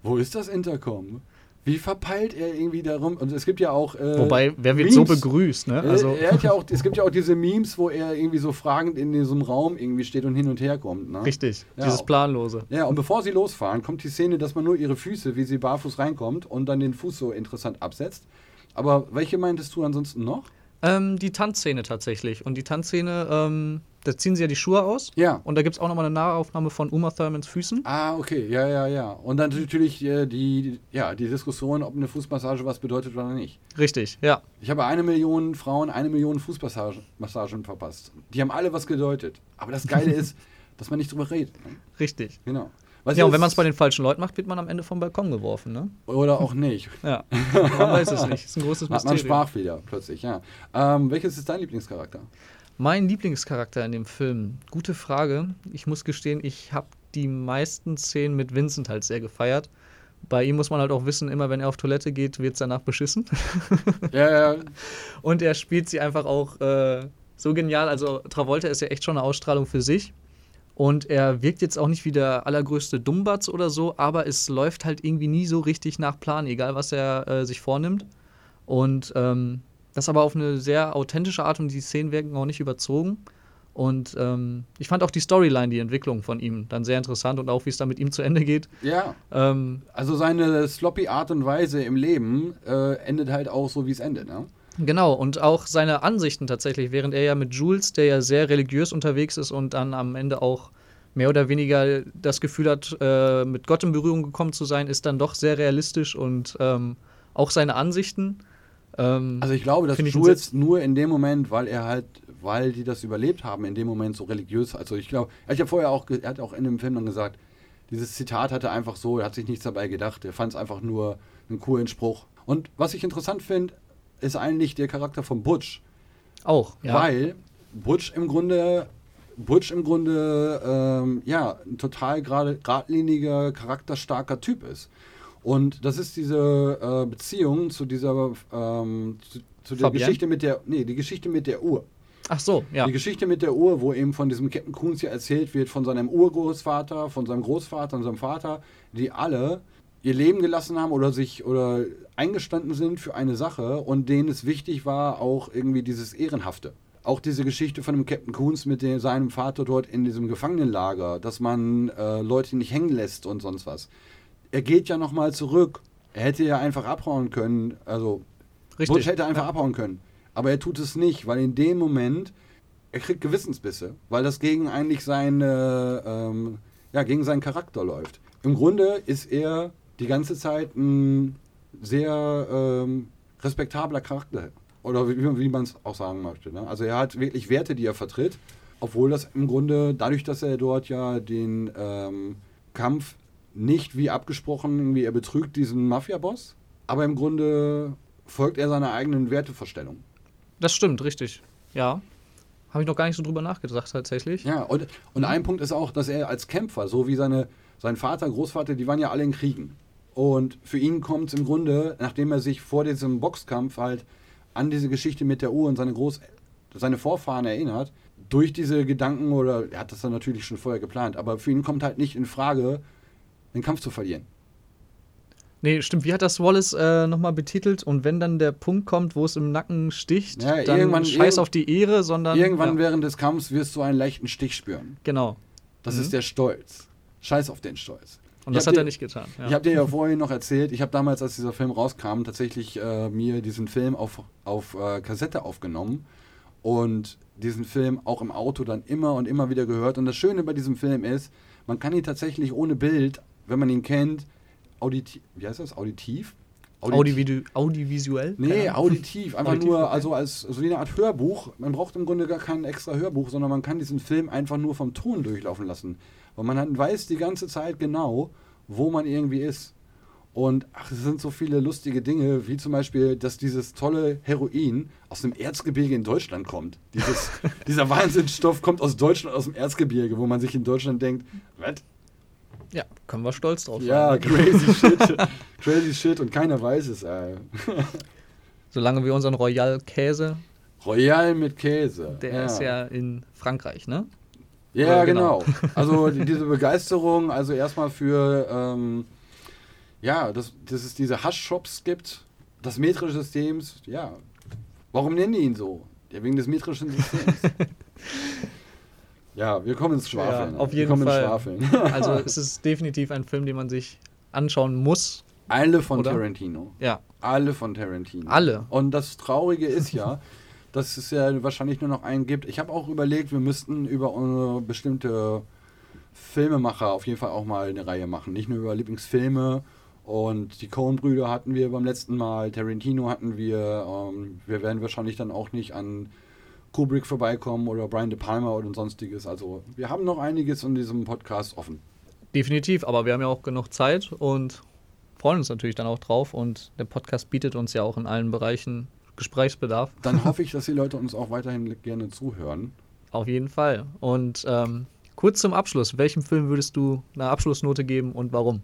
Wo ist das Intercom? Wie verpeilt er irgendwie darum? Und es gibt ja auch. Äh, Wobei, wer wird so Memes. begrüßt, ne? Äh, Also, er hat ja auch, es gibt ja auch diese Memes, wo er irgendwie so fragend in diesem Raum irgendwie steht und hin und her kommt. Ne? richtig, Ja. dieses Planlose. Ja, und bevor sie losfahren, kommt die Szene, dass man nur ihre Füße, wie sie barfuß reinkommt und dann den Fuß so interessant absetzt. Aber welche meintest du ansonsten noch? Ähm, die Tanzszene tatsächlich. Und die Tanzszene, ähm, da ziehen sie ja die Schuhe aus. Ja. Und da gibt es auch nochmal eine Nahaufnahme von Uma Thurmans Füßen. Ah, okay, ja, ja, ja. Und dann natürlich äh, die, ja, die Diskussion, ob eine Fußmassage was bedeutet oder nicht. Richtig, ja. Ich habe eine Million Frauen, eine Million Fußmassagen Massagen verpasst. Die haben alle was gedeutet. Aber das Geile ist, dass man nicht drüber redet. Ne? Richtig. Genau. Was Ja, und wenn man es bei den falschen Leuten macht, wird man am Ende vom Balkon geworfen, ne? Oder auch nicht. Ja. Man weiß es nicht. Ist ein großes Hat man Mysterium. Sprachfehler plötzlich, ja. Ähm, welches ist dein Lieblingscharakter? Mein Lieblingscharakter in dem Film. Gute Frage. Ich muss gestehen, ich habe die meisten Szenen mit Vincent halt sehr gefeiert. Bei ihm muss man halt auch wissen, immer wenn er auf Toilette geht, wird es danach beschissen. Ja, ja, Und er spielt sie einfach auch äh, so genial. Also Travolta ist ja echt schon eine Ausstrahlung für sich. Und er wirkt jetzt auch nicht wie der allergrößte Dummbatz oder so, aber es läuft halt irgendwie nie so richtig nach Plan, egal was er äh, sich vornimmt. Und ähm, das aber auf eine sehr authentische Art und die Szenen wirken auch nicht überzogen. Und ähm, ich fand auch die Storyline, die Entwicklung von ihm dann sehr interessant und auch wie es dann mit ihm zu Ende geht. ja. Ähm, Also seine sloppy Art und Weise im Leben äh, endet halt auch so, wie es endet, ne? Genau, und auch seine Ansichten tatsächlich, während er ja mit Jules, der ja sehr religiös unterwegs ist und dann am Ende auch mehr oder weniger das Gefühl hat, äh, mit Gott in Berührung gekommen zu sein, ist dann doch sehr realistisch und ähm, auch seine Ansichten. Ähm, Also ich glaube, dass ich Jules nur in dem Moment, weil er halt, weil die das überlebt haben, in dem Moment so religiös, also ich glaube, er hat ja vorher auch, er hat auch in dem Film dann gesagt, dieses Zitat hatte einfach so, er hat sich nichts dabei gedacht, er fand es einfach nur einen coolen Spruch. Und was ich interessant finde, ist eigentlich der Charakter von Butch, auch, ja. weil Butch im Grunde, Butch im Grunde, ähm, ja, ein total gerade geradliniger, charakterstarker Typ ist. Und das ist diese äh, Beziehung zu dieser, ähm, zu, zu der? Geschichte mit der, nee, die Geschichte mit der Uhr. Ach so, ja. Die Geschichte mit der Uhr, wo eben von diesem Captain Coons ja erzählt wird, von seinem Urgroßvater, von seinem Großvater und seinem Vater, die alle ihr Leben gelassen haben oder sich oder eingestanden sind für eine Sache und denen es wichtig war, auch irgendwie dieses Ehrenhafte. Auch diese Geschichte von dem Captain Coons mit dem, seinem Vater dort in diesem Gefangenenlager, dass man äh, Leute nicht hängen lässt und sonst was. Er geht ja nochmal zurück. Er hätte ja einfach abhauen können. Also Richtig. Butch hätte einfach ja. abhauen können. Aber er tut es nicht, weil in dem Moment, er kriegt Gewissensbisse, weil das gegen eigentlich seine, ähm, ja, gegen seinen Charakter läuft. Im Grunde ist er die ganze Zeit ein sehr ähm, respektabler Charakter. Oder wie, wie man es auch sagen möchte. Ne? Also er hat wirklich Werte, die er vertritt, obwohl das im Grunde, dadurch, dass er dort ja den ähm, Kampf nicht wie abgesprochen, irgendwie er betrügt diesen Mafia-Boss, aber im Grunde folgt er seiner eigenen Wertevorstellung. Das stimmt, richtig. Ja. Habe ich noch gar nicht so drüber nachgedacht, tatsächlich. Ja, und, und ein Punkt ist auch, dass er als Kämpfer, so wie seine, sein Vater, Großvater, die waren ja alle in Kriegen. Und für ihn kommt es im Grunde, nachdem er sich vor diesem Boxkampf halt an diese Geschichte mit der Uhr und seine Groß seine Vorfahren erinnert, durch diese Gedanken oder er hat das dann natürlich schon vorher geplant, aber für ihn kommt halt nicht in Frage, den Kampf zu verlieren. Nee, stimmt. Wie hat das Wallace äh, nochmal betitelt? Und wenn dann der Punkt kommt, wo es im Nacken sticht, Ja, dann irgendwann- scheiß auf die Ehre, sondern. Irgendwann ja, während des Kampfs wirst du einen leichten Stich spüren. Genau. Das Mhm. ist der Stolz. Scheiß auf den Stolz. Und Ich das hat dir- er nicht getan. Ja. Ich habe dir ja vorhin noch erzählt, ich habe damals, als dieser Film rauskam, tatsächlich äh, mir diesen Film auf, auf äh, Kassette aufgenommen und diesen Film auch im Auto dann immer und immer wieder gehört. Und das Schöne bei diesem Film ist, man kann ihn tatsächlich ohne Bild, wenn man ihn kennt, auditiv, wie heißt das, auditiv? Audividu Audivisuell? Nee, auditiv. Einfach Auditiv, nur, okay. also als so wie eine Art Hörbuch. Man braucht im Grunde gar kein extra Hörbuch, sondern man kann diesen Film einfach nur vom Ton durchlaufen lassen. Weil man dann weiß die ganze Zeit genau, wo man irgendwie ist. Und ach, es sind so viele lustige Dinge, wie zum Beispiel, dass dieses tolle Heroin aus dem Erzgebirge in Deutschland kommt. Dieses, dieser Wahnsinnsstoff kommt aus Deutschland, aus dem Erzgebirge, wo man sich in Deutschland denkt, was? Ja, können wir stolz drauf Ja, sein. ne? crazy shit. crazy shit und keiner weiß es, ey. Solange wir unseren Royal Käse, Royal mit Käse. der ist ja in Frankreich, ne? Ja, genau. genau. Also die, diese Begeisterung, also erstmal für, ähm, ja, dass, dass es diese Hasch-Shops gibt, das metrische Systems, ja. Warum nennen die ihn so? Ja, wegen des metrischen Systems. ja, wir kommen ins Schwafeln. Ja, auf wir jeden kommen Fall. Ins Schwafeln. Also es ist definitiv ein Film, den man sich anschauen muss. Alle von Oder? Tarantino. Ja, Alle von Tarantino. Alle. Und das Traurige ist ja, dass es ja wahrscheinlich nur noch einen gibt. Ich habe auch überlegt, wir müssten über bestimmte Filmemacher auf jeden Fall auch mal eine Reihe machen. Nicht nur über Lieblingsfilme. Und die Coen-Brüder hatten wir beim letzten Mal, Tarantino hatten wir. Ähm, wir werden wahrscheinlich dann auch nicht an Kubrick vorbeikommen oder Brian De Palma oder sonstiges. Also wir haben noch einiges in diesem Podcast offen. definitiv. Aber wir haben ja auch genug Zeit und freuen uns natürlich dann auch drauf. Und der Podcast bietet uns ja auch in allen Bereichen Gesprächsbedarf. Dann hoffe ich, dass die Leute uns auch weiterhin gerne zuhören. Auf jeden Fall. Und ähm, kurz zum Abschluss. Welchem Film würdest du eine Abschlussnote geben und warum?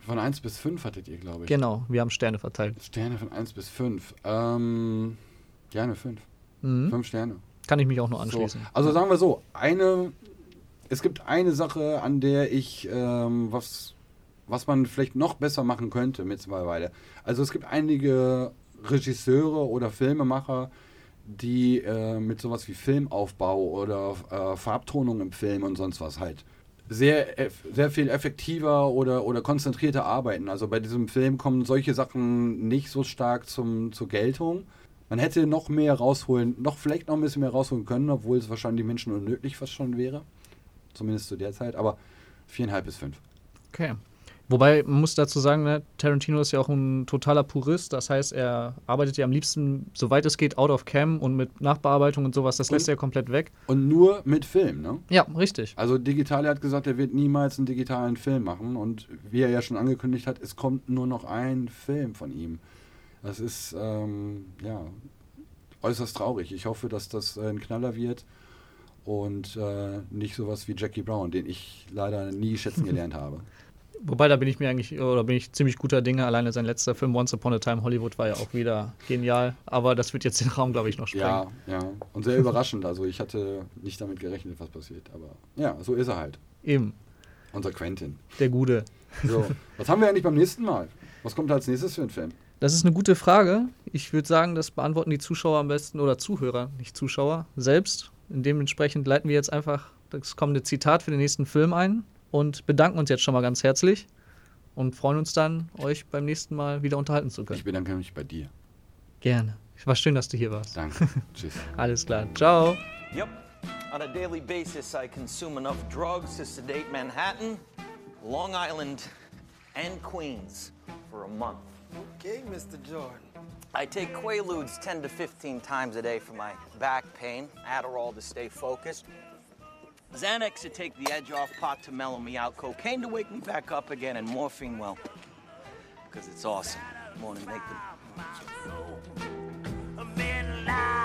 Von 1 bis 5 hattet ihr, glaube ich. Genau, wir haben Sterne verteilt. Sterne von 1 bis 5. Ähm, gerne 5. Mhm. 5 Sterne. Kann ich mich auch nur So. anschließen. Also sagen wir so, eine, es gibt eine Sache, an der ich, ähm, was, was man vielleicht noch besser machen könnte mittlerweile. Also es gibt einige Regisseure oder Filmemacher, die äh, mit sowas wie Filmaufbau oder äh, Farbtonung im Film und sonst was halt sehr, eff- sehr viel effektiver oder, oder konzentrierter arbeiten. Also bei diesem Film kommen solche Sachen nicht so stark zum, zur Geltung. Man hätte noch mehr rausholen, noch vielleicht noch ein bisschen mehr rausholen können, obwohl es wahrscheinlich den Menschen unmöglich fast schon wäre. Zumindest zu der Zeit, aber viereinhalb bis fünf. Okay. Wobei, man muss dazu sagen, ne, Tarantino ist ja auch ein totaler Purist. Das heißt, er arbeitet ja am liebsten, soweit es geht, out of cam und mit Nachbearbeitung und sowas. Das lässt Und- er komplett weg. Und nur mit Film, ne? Ja, richtig. Also Digitale hat gesagt, er wird niemals einen digitalen Film machen. Und wie er ja schon angekündigt hat, es kommt nur noch ein Film von ihm. Das ist, ähm, ja, äußerst traurig. Ich hoffe, dass das äh, ein Knaller wird und äh, nicht sowas wie Jackie Brown, den ich leider nie schätzen gelernt habe. Wobei, da bin ich mir eigentlich, oder bin ich ziemlich guter Dinge. Alleine sein letzter Film, Once Upon a Time Hollywood, war ja auch wieder genial. Aber das wird jetzt den Raum, glaube ich, noch sprengen. Ja, ja. Und sehr überraschend. Also ich hatte nicht damit gerechnet, was passiert. Aber ja, so ist er halt. Eben, Unser Quentin. der Gute. So, was haben wir eigentlich beim nächsten Mal? Was kommt als nächstes für ein Film? Das ist eine gute Frage. Ich würde sagen, das beantworten die Zuschauer am besten oder Zuhörer, nicht Zuschauer, selbst. Und dementsprechend leiten wir jetzt einfach das kommende Zitat für den nächsten Film ein und bedanken uns jetzt schon mal ganz herzlich und freuen uns dann, euch beim nächsten Mal wieder unterhalten zu können. Ich bedanke mich bei dir. Gerne. War schön, dass du hier warst. Danke. Tschüss. Alles klar. Ciao. Yep. On a daily basis, I consume enough drugs to sedate Manhattan, Long Island, and Queens for a month. Okay, Mr. Jordan. I take Quaaludes 10 to 15 times a day for my back pain, Adderall to stay focused, Xanax to take the edge off, pot to mellow me out, cocaine to wake me back up again, and morphine, well, because it's awesome. To make the men lie.